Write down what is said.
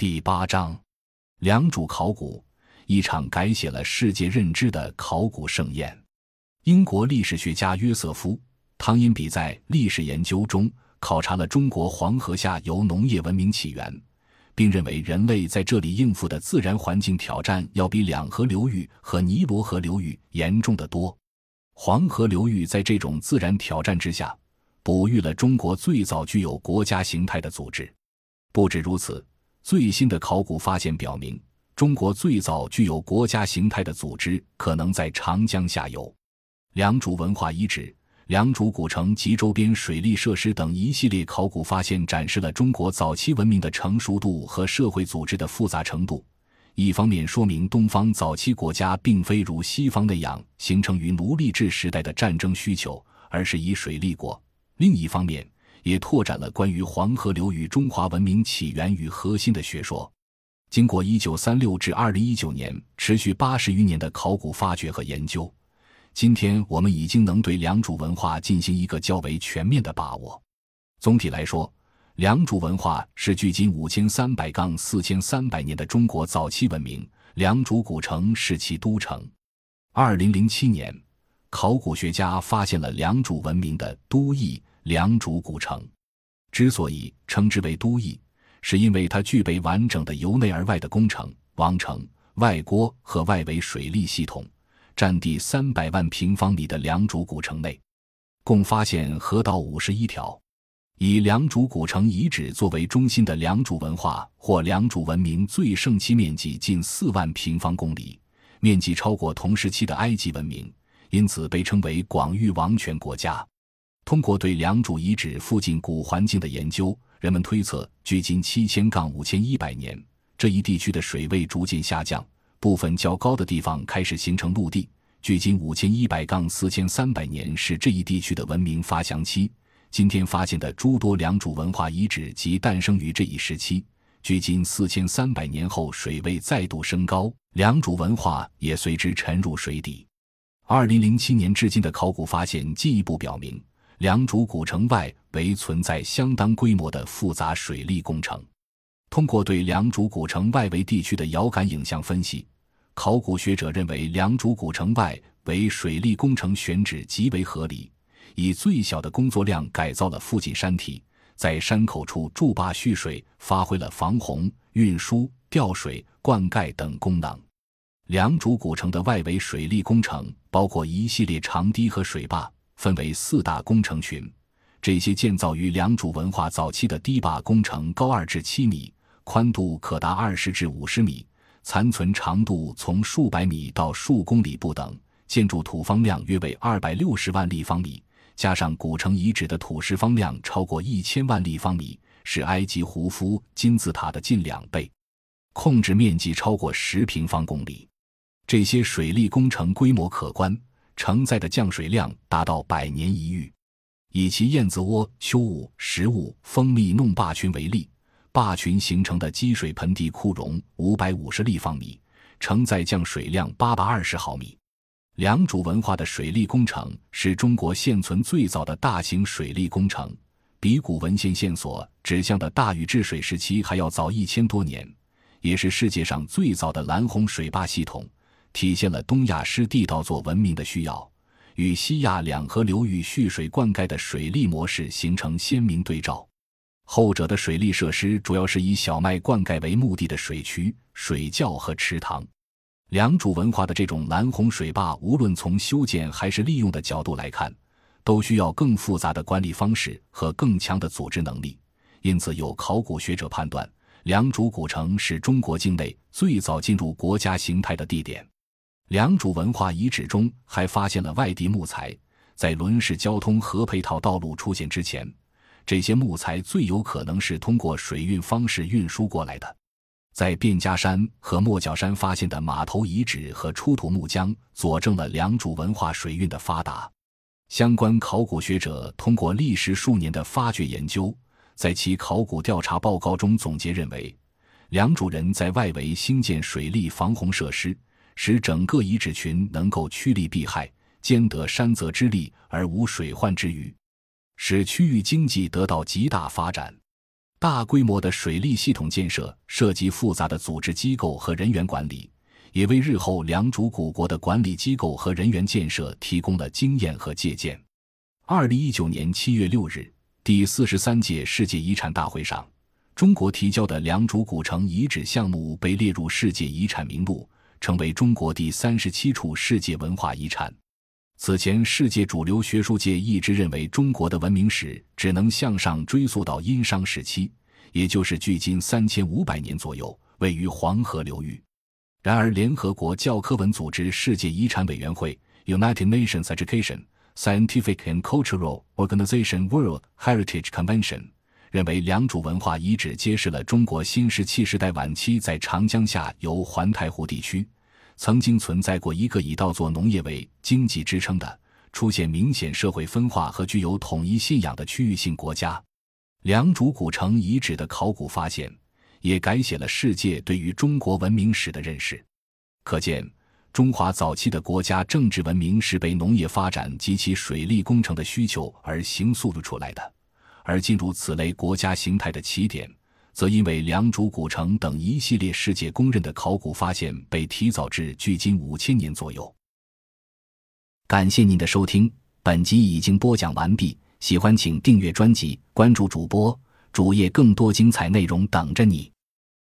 第八章，良渚考古，一场改写了世界认知的考古盛宴。英国历史学家约瑟夫·汤因比在《历史研究》中考察了中国黄河下游农业文明起源，并认为人类在这里应付的自然环境挑战要比两河流域和尼罗河流域严重的多。黄河流域在这种自然挑战之下，哺育了中国最早具有国家形态的组织。不止如此，最新的考古发现表明，中国最早具有国家形态的组织可能在长江下游。良渚文化遗址、良渚古城及周边水利设施等一系列考古发现，展示了中国早期文明的成熟度和社会组织的复杂程度。一方面说明东方早期国家并非如西方那样形成于奴隶制时代的战争需求，而是以水利国；另一方面，也拓展了关于黄河流域中华文明起源与核心的学说。经过1936至2019年持续八十余年的考古发掘和研究。今天我们已经能对良渚文化进行一个较为全面的把握。总体来说，良渚文化是距今五千三百杠四千三百年的中国早期文明。良渚古城是其都城。二零零七年，考古学家发现了良渚文明的都邑良渚古城。之所以称之为都邑，是因为它具备完整的由内而外的工程、王城、外郭和外围水利系统。占地三百万平方米的良渚古城内，共发现河道五十一条。以良渚古城遗址作为中心的良渚文化或良渚文明最盛期面积近四万平方公里，面积超过同时期的埃及文明，因此被称为广域王权国家。通过对良渚遗址附近古环境的研究，人们推测，距今七千杠五千一百年，这一地区的水位逐渐下降。部分较高的地方开始形成陆地，距今五千一百杠四千三百年是这一地区的文明发祥期。今天发现的诸多良渚文化遗址即诞生于这一时期。距今四千三百年后，水位再度升高，良渚文化也随之沉入水底。二零零七年至今的考古发现进一步表明，良渚古城外围存在相当规模的复杂水利工程。通过对良渚古城外围地区的遥感影像分析，考古学者认为良渚古城外围水利工程选址极为合理，以最小的工作量改造了附近山体，在山口处筑坝蓄水，发挥了防洪、运输、调水、灌溉等功能。良渚古城的外围水利工程包括一系列长堤和水坝，分为四大工程群。这些建造于良渚文化早期的堤坝工程高二至七米。宽度可达二十至五十米，残存长度从数百米到数公里不等。建筑土方量约为二百六十万立方米，加上古城遗址的土石方量超过一千万立方米，是埃及胡夫金字塔的近两倍。控制面积超过十平方公里。这些水利工程规模可观，承载的降水量达到百年一遇。以其燕子窝、丘雾、食物、蜂蜜弄坝群为例。坝群形成的积水盆地库容五百五十立方米，承载降水量八百二十毫米。良渚文化的水利工程是中国现存最早的大型水利工程，比古文献线索指向的大禹治水时期还要早一千多年，也是世界上最早的拦洪水坝系统，体现了东亚湿地稻作文明的需要，与西亚两河流域蓄水灌溉的水利模式形成鲜明对照。后者的水利设施主要是以小麦灌溉为目的的水渠、水窖和池塘。良渚文化的这种拦洪水坝，无论从修建还是利用的角度来看，都需要更复杂的管理方式和更强的组织能力。因此，有考古学者判断，良渚古城是中国境内最早进入国家形态的地点。良渚文化遗址中还发现了外地木材，在轮式交通和配套道路出现之前。这些木材最有可能是通过水运方式运输过来的。在卞家山和莫角山发现的码头遗址和出土木浆，佐证了良渚文化水运的发达。相关考古学者通过历时数年的发掘研究，在其考古调查报告中总结认为，良渚人在外围兴建水利防洪设施，使整个遗址群能够趋利避害，兼得山泽之利而无水患之虞。使区域经济得到极大发展。大规模的水利系统建设涉及复杂的组织机构和人员管理，也为日后良渚古国的管理机构和人员建设提供了经验和借鉴。二零一九年七月六日，第四十三届世界遗产大会上，中国提交的良渚古城遗址项目被列入世界遗产名录，成为中国第三十七处世界文化遗产。此前，世界主流学术界一直认为中国的文明史只能向上追溯到殷商时期，也就是距今三千五百年左右，位于黄河流域。然而，联合国教科文组织世界遗产委员会 （United Nations Education, Scientific and Cultural Organization World Heritage Convention） 认为，良渚文化遗址揭示了中国新石器时代晚期在长江下游环太湖地区。曾经存在过一个以稻作农业为经济支撑的、出现明显社会分化和具有统一信仰的区域性国家。良渚古城遗址的考古发现，也改写了世界对于中国文明史的认识。可见，中华早期的国家政治文明是被农业发展及其水利工程的需求而形塑出来的，而进入此类国家形态的起点。则因为良渚古城等一系列世界公认的考古发现被提早至距今五千年左右。感谢您的收听，本集已经播讲完毕。喜欢请订阅专辑，关注主播主页，更多精彩内容等着你。